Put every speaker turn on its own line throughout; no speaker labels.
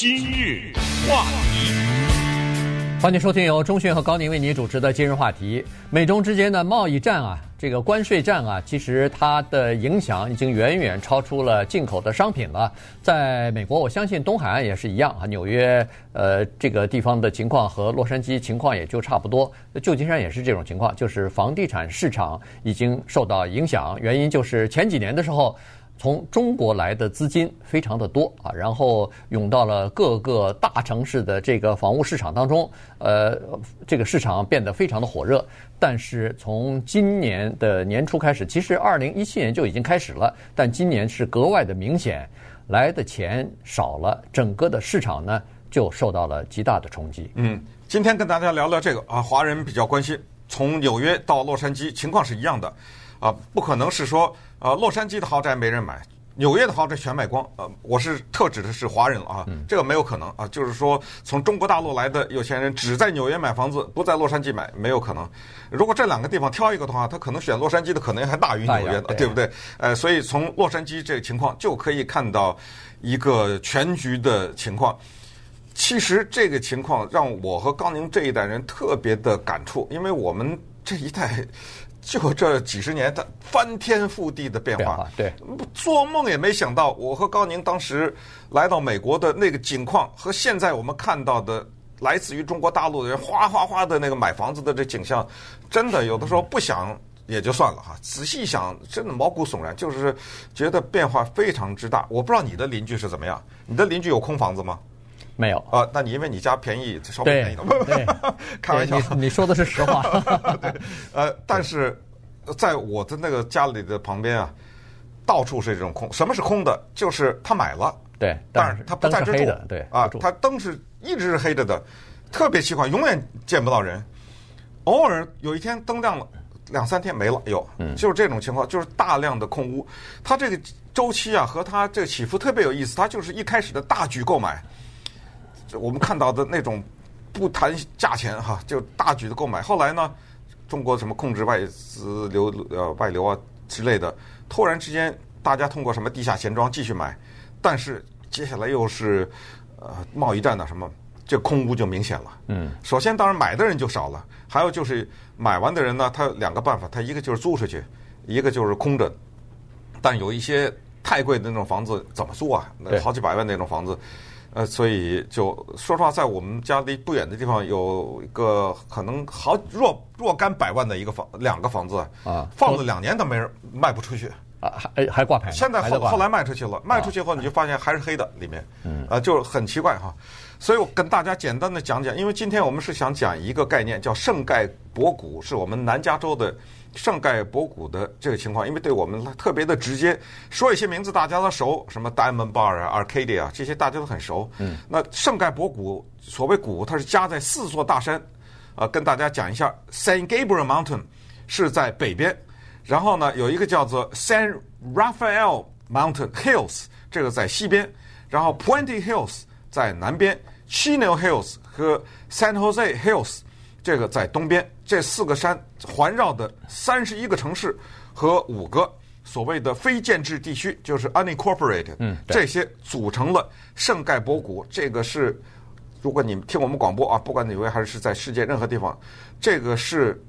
今日话题，
欢迎收听由钟讯和高宁为您主持的今日话题。美中之间的贸易战啊，这个关税战啊，其实它的影响已经远远超出了进口的商品了。在美国，我相信东海岸也是一样啊。纽约呃这个地方的情况和洛杉矶情况也就差不多。旧金山也是这种情况，就是房地产市场已经受到影响。原因就是前几年的时候。从中国来的资金非常的多啊，然后涌到了各个大城市的这个房屋市场当中，呃，这个市场变得非常的火热。但是从今年的年初开始，其实二零一七年就已经开始了，但今年是格外的明显，来的钱少了，整个的市场呢就受到了极大的冲击。
嗯，今天跟大家聊聊这个啊，华人比较关心，从纽约到洛杉矶情况是一样的。啊，不可能是说，呃，洛杉矶的豪宅没人买，纽约的豪宅全卖光。呃，我是特指的是华人了啊，这个没有可能啊。就是说，从中国大陆来的有钱人只在纽约买房子，不在洛杉矶买，没有可能。如果这两个地方挑一个的话，他可能选洛杉矶的可能还大于纽约的，对，对不对？呃，所以从洛杉矶这个情况就可以看到一个全局的情况。其实这个情况让我和高宁这一代人特别的感触，因为我们这一代。就这几十年，它翻天覆地的变化，
变化，对，
做梦也没想到，我和高宁当时来到美国的那个景况，和现在我们看到的来自于中国大陆的人哗哗哗的那个买房子的这景象，真的有的时候不想也就算了哈，仔细想，真的毛骨悚然，就是觉得变化非常之大。我不知道你的邻居是怎么样，你的邻居有空房子吗？
没有
啊，那你因为你家便宜，稍微便宜点，开玩笑，
你，你说的是实话。
对，呃，但是在我的那个家里的旁边啊，到处是这种空。什么是空的？就是他买了，
对，
但是他不在这住，
对
啊，他灯是一直是黑着的，特别奇怪，永远见不到人。偶尔有一天灯亮了，两三天没了，有，嗯，就是这种情况，就是大量的空屋。它这个周期啊，和它这个起伏特别有意思。它就是一开始的大举购买。我们看到的那种不谈价钱哈，就大举的购买。后来呢，中国什么控制外资流呃外流啊之类的，突然之间大家通过什么地下钱庄继续买，但是接下来又是呃贸易战呐什么，这空屋就明显了。嗯，首先当然买的人就少了，还有就是买完的人呢，他两个办法，他一个就是租出去，一个就是空着。但有一些太贵的那种房子怎么租啊？那好几百万那种房子。呃，所以就说实话，在我们家离不远的地方有一个可能好若若干百万的一个房，两个房子啊，放了两年都没人卖不出去
啊，还还挂牌。
现在后后来卖出去了，卖出去后你就发现还是黑的里面，嗯，啊，就很奇怪哈。所以我跟大家简单的讲讲，因为今天我们是想讲一个概念，叫圣盖博谷，是我们南加州的。圣盖博谷的这个情况，因为对我们特别的直接，说一些名字大家都熟，什么 Diamond Bar 啊、Arcadia 啊，这些大家都很熟。嗯，那圣盖博谷所谓谷，它是夹在四座大山，呃，跟大家讲一下，Saint Gabriel Mountain 是在北边，然后呢有一个叫做 Saint Raphael Mountain Hills，这个在西边，然后 Puente Hills 在南边，Chino Hills 和 San Jose Hills。这个在东边，这四个山环绕的三十一个城市和五个所谓的非建制地区，就是 unincorporated，嗯，这些组成了圣盖博谷。这个是，如果你们听我们广播啊，不管哪位还是在世界任何地方，这个是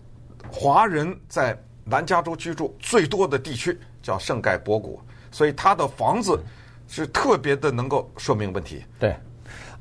华人在南加州居住最多的地区，叫圣盖博谷。所以它的房子是特别的能够说明问题。
对。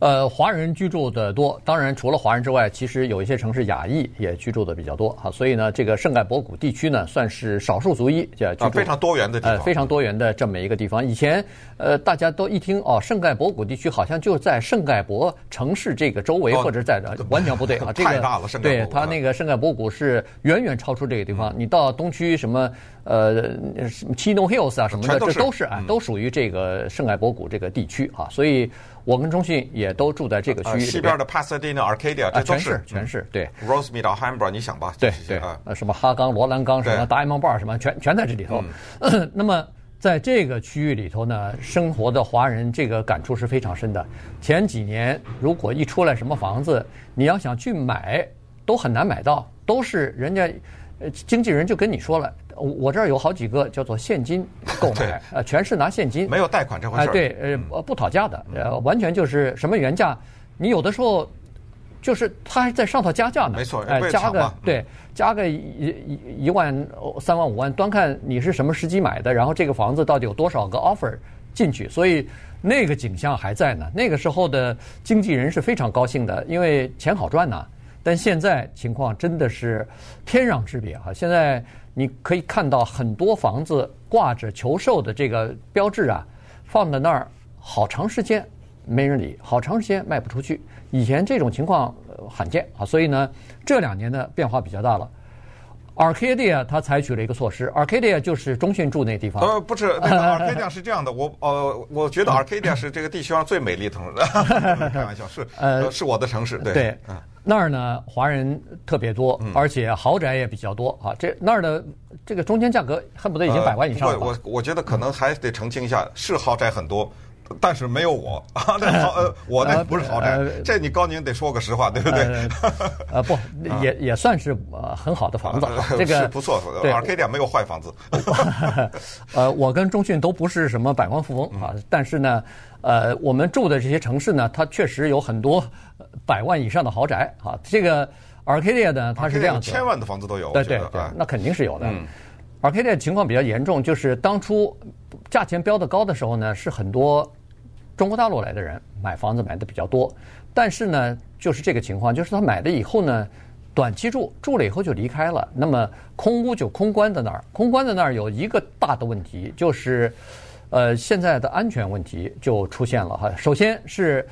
呃，华人居住的多，当然除了华人之外，其实有一些城市亚裔也居住的比较多哈，所以呢，这个圣盖博谷地区呢，算是少数族裔叫居住、
啊、非常多元的地方，
呃，非常多元的这么一个地方。以前呃，大家都一听哦，圣盖博谷地区好像就在圣盖博城市这个周围，哦、或者在这，完全不对啊，这个
太大了，圣盖博
对它那个圣盖博谷是远远超出这个地方。嗯、你到东区什么呃什么 Chino Hills 啊什么的，这都是啊，都属于这个圣盖博谷这个地区啊，所以。我跟中信也都住在这个区域，
西边的 Pasadena、Arcadia，这都
是全是对。
Rosemead、Alhambra，你想吧？
对对啊，什么哈岗、罗兰岗，什么 Diamond Bar，什么全全在这里头。那么在这个区域里头呢，生活的华人这个感触是非常深的。前几年如果一出来什么房子，你要想去买，都很难买到，都是人家呃，经纪人就跟你说了，我这儿有好几个叫做现金购买，呃，全是拿现金，
没有贷款这回事儿。
哎，对，呃，不讨价的，呃，完全就是什么原价，你有的时候就是他还在上头加价呢，
没错，
哎，加个对，加个一一一万三万五万，端看你是什么时机买的，然后这个房子到底有多少个 offer 进去，所以那个景象还在呢。那个时候的经纪人是非常高兴的，因为钱好赚呐。但现在情况真的是天壤之别哈！现在你可以看到很多房子挂着求售的这个标志啊，放在那儿好长时间没人理，好长时间卖不出去。以前这种情况罕见啊，所以呢，这两年的变化比较大了。Arcadia 它采取了一个措施，Arcadia 就是中信住那地方。
呃，不是，那个 Arcadia 是这样的，我呃，我觉得 Arcadia 是这个地球上最美丽的城市。开玩笑，是呃，是我的城市，对。
对，那儿呢，华人特别多，而且豪宅也比较多啊。这那儿的这个中间价格恨不得已经百万以上了。
我我觉得可能还得澄清一下，是豪宅很多。但是没有我啊，那好呃，我那不是豪宅，这你高宁得说个实话，对不对？
呃，不，也也算是呃很好的房子，这个
是不错。Arcadia 没有坏房子。
呃，我跟中迅都不是什么百万富翁啊，但是呢，呃，我们住的这些城市呢，它确实有很多百万以上的豪宅啊。这个 Arcadia 呢，它是这样子，
千万的房子都有。
对对对，那肯定是有的。Arcadia 情况比较严重，就是当初价钱标的高的时候呢，是很多。中国大陆来的人买房子买的比较多，但是呢，就是这个情况，就是他买了以后呢，短期住住了以后就离开了，那么空屋就空关在那儿，空关在那儿有一个大的问题，就是，呃，现在的安全问题就出现了哈。首先是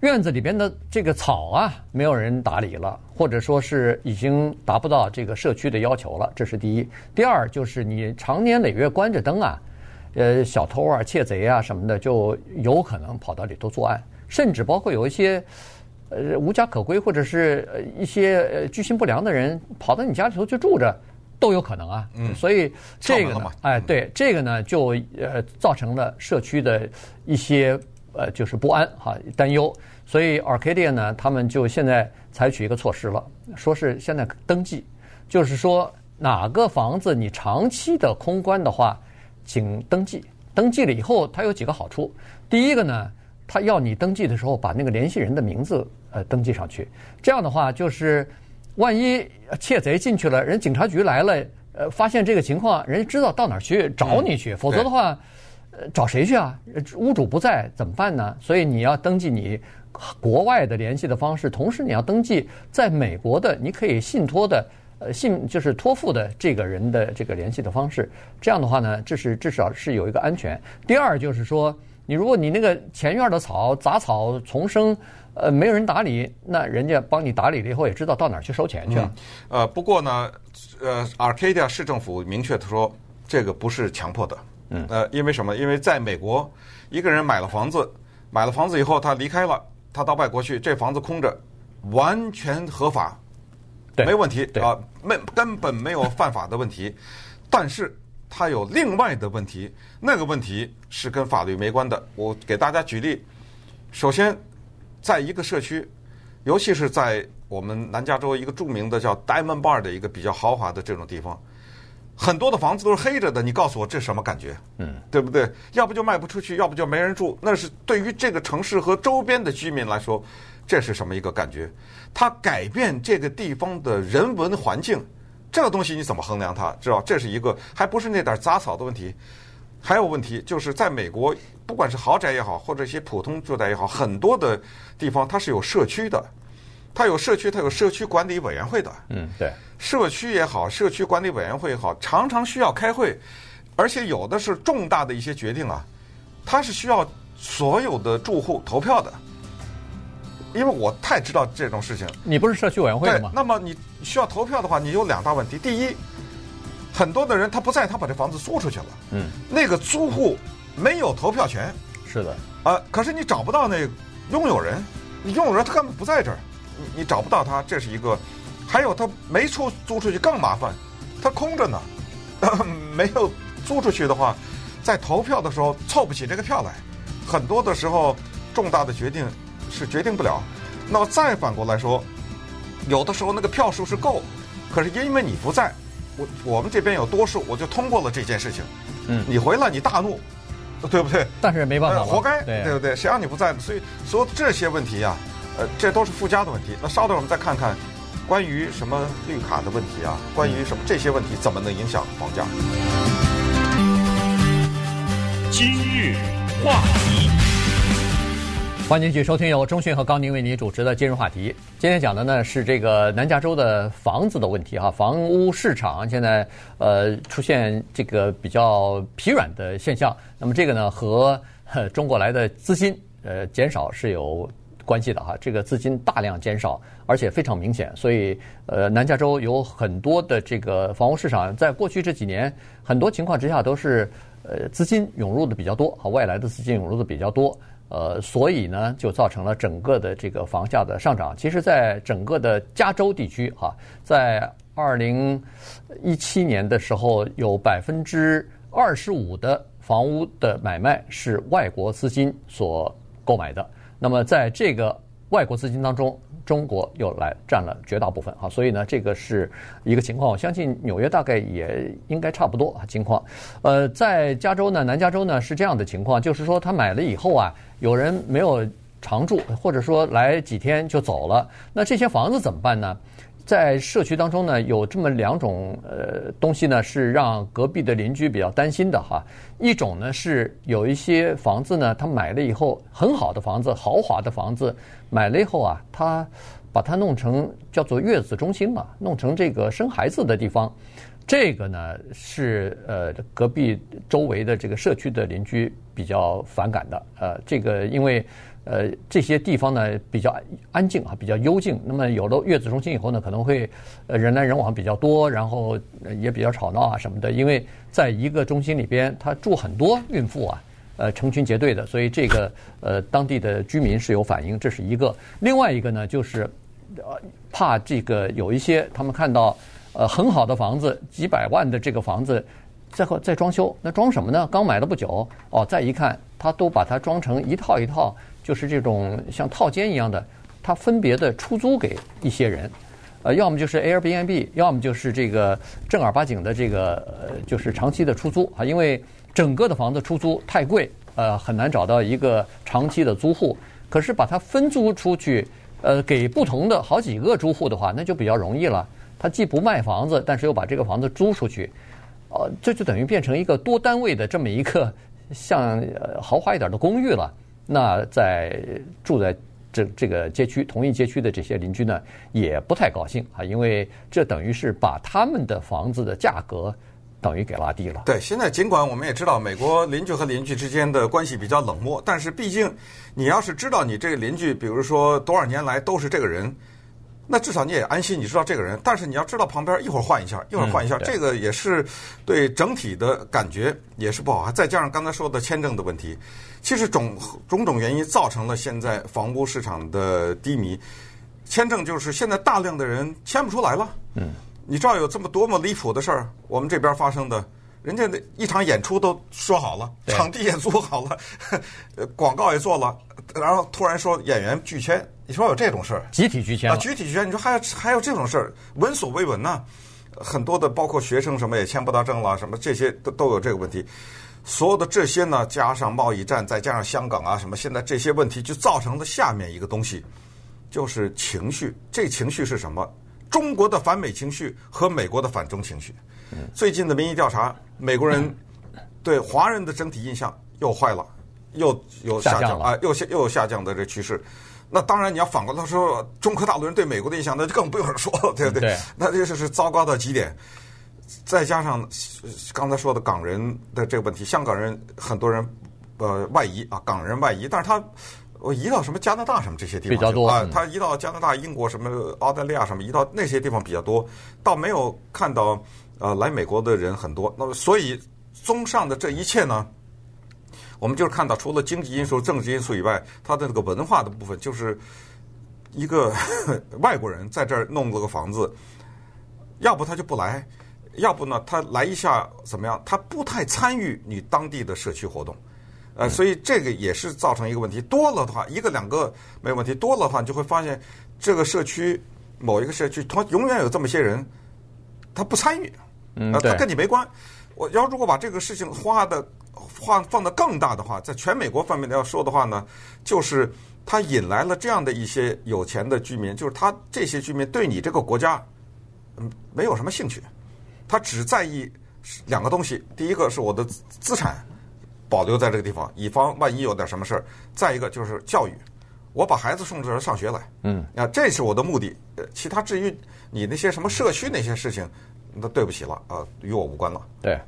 院子里边的这个草啊，没有人打理了，或者说是已经达不到这个社区的要求了，这是第一。第二就是你长年累月关着灯啊。呃，小偷啊、窃贼啊什么的，就有可能跑到里头作案，甚至包括有一些呃无家可归或者是一些居心不良的人跑到你家里头去住着，都有可能啊。嗯，所以这个呢，哎，对，这个呢就呃造成了社区的一些呃就是不安哈、担忧。所以 Arcadia 呢，他们就现在采取一个措施了，说是现在登记，就是说哪个房子你长期的空关的话。请登记，登记了以后，它有几个好处。第一个呢，他要你登记的时候把那个联系人的名字呃登记上去。这样的话，就是万一窃贼进去了，人警察局来了，呃，发现这个情况，人家知道到哪儿去找你去。否则的话，呃，找谁去啊？屋主不在怎么办呢？所以你要登记你国外的联系的方式，同时你要登记在美国的你可以信托的。呃，信就是托付的这个人的这个联系的方式，这样的话呢，这是至少是有一个安全。第二就是说，你如果你那个前院的草杂草丛生，呃，没有人打理，那人家帮你打理了以后，也知道到哪儿去收钱去了。
嗯。呃，不过呢，呃，Arcadia 市政府明确的说，这个不是强迫的。嗯。呃，因为什么？因为在美国，一个人买了房子，买了房子以后他离开了，他到外国去，这房子空着，完全合法。
对，
没问题啊，没根本没有犯法的问题，但是它有另外的问题，那个问题是跟法律没关的。我给大家举例，首先，在一个社区，尤其是在我们南加州一个著名的叫 Diamond Bar 的一个比较豪华的这种地方，很多的房子都是黑着的，你告诉我这什么感觉？嗯，对不对？要不就卖不出去，要不就没人住，那是对于这个城市和周边的居民来说。这是什么一个感觉？它改变这个地方的人文环境，这个东西你怎么衡量它？知道这是一个，还不是那点杂草的问题。还有问题就是在美国，不管是豪宅也好，或者一些普通住宅也好，很多的地方它是有社区的，它有社区，它有社区管理委员会的。
嗯，对，
社区也好，社区管理委员会也好，常常需要开会，而且有的是重大的一些决定啊，它是需要所有的住户投票的。因为我太知道这种事情，
你不是社区委员会的吗？
那么你需要投票的话，你有两大问题。第一，很多的人他不在，他把这房子租出去了。嗯，那个租户没有投票权。
是的。
啊、呃，可是你找不到那拥有人，你拥有人他根本不在这儿，你你找不到他，这是一个。还有他没出租出去更麻烦，他空着呢，没有租出去的话，在投票的时候凑不起这个票来，很多的时候重大的决定。是决定不了，那么再反过来说，有的时候那个票数是够，可是因为你不在，我我们这边有多数，我就通过了这件事情。
嗯，
你回来你大怒，对不对？
但是没办法、
呃，活该，
对，
对不对？谁让你不在？所以所有这些问题呀、啊，呃，这都是附加的问题。那稍等，我们再看看关于什么绿卡的问题啊，关于什么这些问题怎么能影响房价？
今日话题。
欢迎继续收听由中讯和高宁为您主持的今日话题。今天讲的呢是这个南加州的房子的问题哈，房屋市场现在呃出现这个比较疲软的现象。那么这个呢和 中国来的资金呃减少是有关系的哈。这个资金大量减少，而且非常明显，所以呃南加州有很多的这个房屋市场，在过去这几年很多情况之下都是呃资金涌入的比较多和外来的资金涌入的比较多。呃，所以呢，就造成了整个的这个房价的上涨。其实，在整个的加州地区，哈，在二零一七年的时候，有百分之二十五的房屋的买卖是外国资金所购买的。那么，在这个外国资金当中，中国又来占了绝大部分啊，所以呢，这个是一个情况。我相信纽约大概也应该差不多啊情况。呃，在加州呢，南加州呢是这样的情况，就是说他买了以后啊，有人没有常住，或者说来几天就走了，那这些房子怎么办呢？在社区当中呢，有这么两种呃东西呢，是让隔壁的邻居比较担心的哈。一种呢是有一些房子呢，他买了以后很好的房子，豪华的房子，买了以后啊，他把它弄成叫做月子中心嘛，弄成这个生孩子的地方。这个呢是呃隔壁周围的这个社区的邻居比较反感的。呃，这个因为。呃，这些地方呢比较安静啊，比较幽静。那么有了月子中心以后呢，可能会呃人来人往比较多，然后也比较吵闹啊什么的。因为在一个中心里边，他住很多孕妇啊，呃成群结队的，所以这个呃当地的居民是有反应，这是一个。另外一个呢，就是呃怕这个有一些他们看到呃很好的房子，几百万的这个房子在在装修，那装什么呢？刚买了不久哦，再一看，他都把它装成一套一套。就是这种像套间一样的，它分别的出租给一些人，呃，要么就是 Airbnb，要么就是这个正儿八经的这个呃，就是长期的出租啊。因为整个的房子出租太贵，呃，很难找到一个长期的租户。可是把它分租出去，呃，给不同的好几个租户的话，那就比较容易了。他既不卖房子，但是又把这个房子租出去，呃，这就等于变成一个多单位的这么一个 像呃豪华一点的公寓了。那在住在这这个街区同一街区的这些邻居呢，也不太高兴啊，因为这等于是把他们的房子的价格等于给拉低了。
对，现在尽管我们也知道美国邻居和邻居之间的关系比较冷漠，但是毕竟你要是知道你这个邻居，比如说多少年来都是这个人。那至少你也安心，你知道这个人。但是你要知道旁边一会儿换一下，一会儿换一下，这个也是对整体的感觉也是不好。还再加上刚才说的签证的问题，其实种种种原因造成了现在房屋市场的低迷。签证就是现在大量的人签不出来了。嗯，你知道有这么多么离谱的事儿，我们这边发生的，人家的一场演出都说好了，场地也租好了，广告也做了，然后突然说演员拒签。你说有这种事儿？
集体拒签啊！
集体拒签，你说还有还有这种事儿？闻所未闻呐！很多的包括学生什么也签不到证了，什么这些都都有这个问题。所有的这些呢，加上贸易战，再加上香港啊什么，现在这些问题就造成了下面一个东西，就是情绪。这情绪是什么？中国的反美情绪和美国的反中情绪。最近的民意调查，美国人对华人的整体印象又坏了，又有下降啊，又下又有下降的这趋势。那当然，你要反过来说，中科大陆人对美国的印象，那就更不用说了，对不对？对，那这是糟糕到极点。再加上刚才说的港人的这个问题，香港人很多人呃外移啊，港人外移，但是他我移到什么加拿大什么这些地方
比较多
啊，他移到加拿大、英国什么澳大利亚什么，移到那些地方比较多，倒没有看到呃来美国的人很多。那么，所以综上的这一切呢？我们就是看到，除了经济因素、政治因素以外，它的这个文化的部分，就是一个 外国人在这儿弄了个房子，要不他就不来，要不呢他来一下怎么样？他不太参与你当地的社区活动，呃，所以这个也是造成一个问题。多了的话，一个两个没问题；多了的话，你就会发现这个社区某一个社区，他永远有这么些人，他不参与，
嗯，
呃，他跟你没关。我要如果把这个事情花的画放得更大的话，在全美国方面要说的话呢，就是他引来了这样的一些有钱的居民，就是他这些居民对你这个国家嗯没有什么兴趣，他只在意两个东西，第一个是我的资产保留在这个地方，以防万一有点什么事儿；再一个就是教育，我把孩子送这儿上学来，
嗯，
啊，这是我的目的。其他至于你那些什么社区那些事情。那对不起了啊，与我无关了。
对，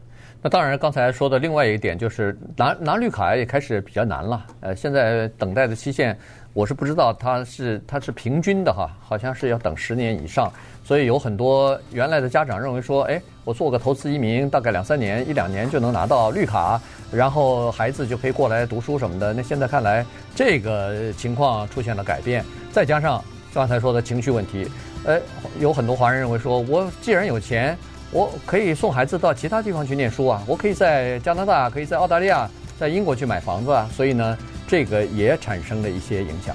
那当然，刚才说的另外一点就是拿拿绿卡也开始比较难了。呃，现在等待的期限，我是不知道它是它是平均的哈，好像是要等十年以上。所以有很多原来的家长认为说，哎，我做个投资移民，大概两三年、一两年就能拿到绿卡，然后孩子就可以过来读书什么的。那现在看来，这个情况出现了改变，再加上刚才说的情绪问题。呃，有很多华人认为说，我既然有钱，我可以送孩子到其他地方去念书啊，我可以在加拿大，可以在澳大利亚，在英国去买房子啊，所以呢，这个也产生了一些影响。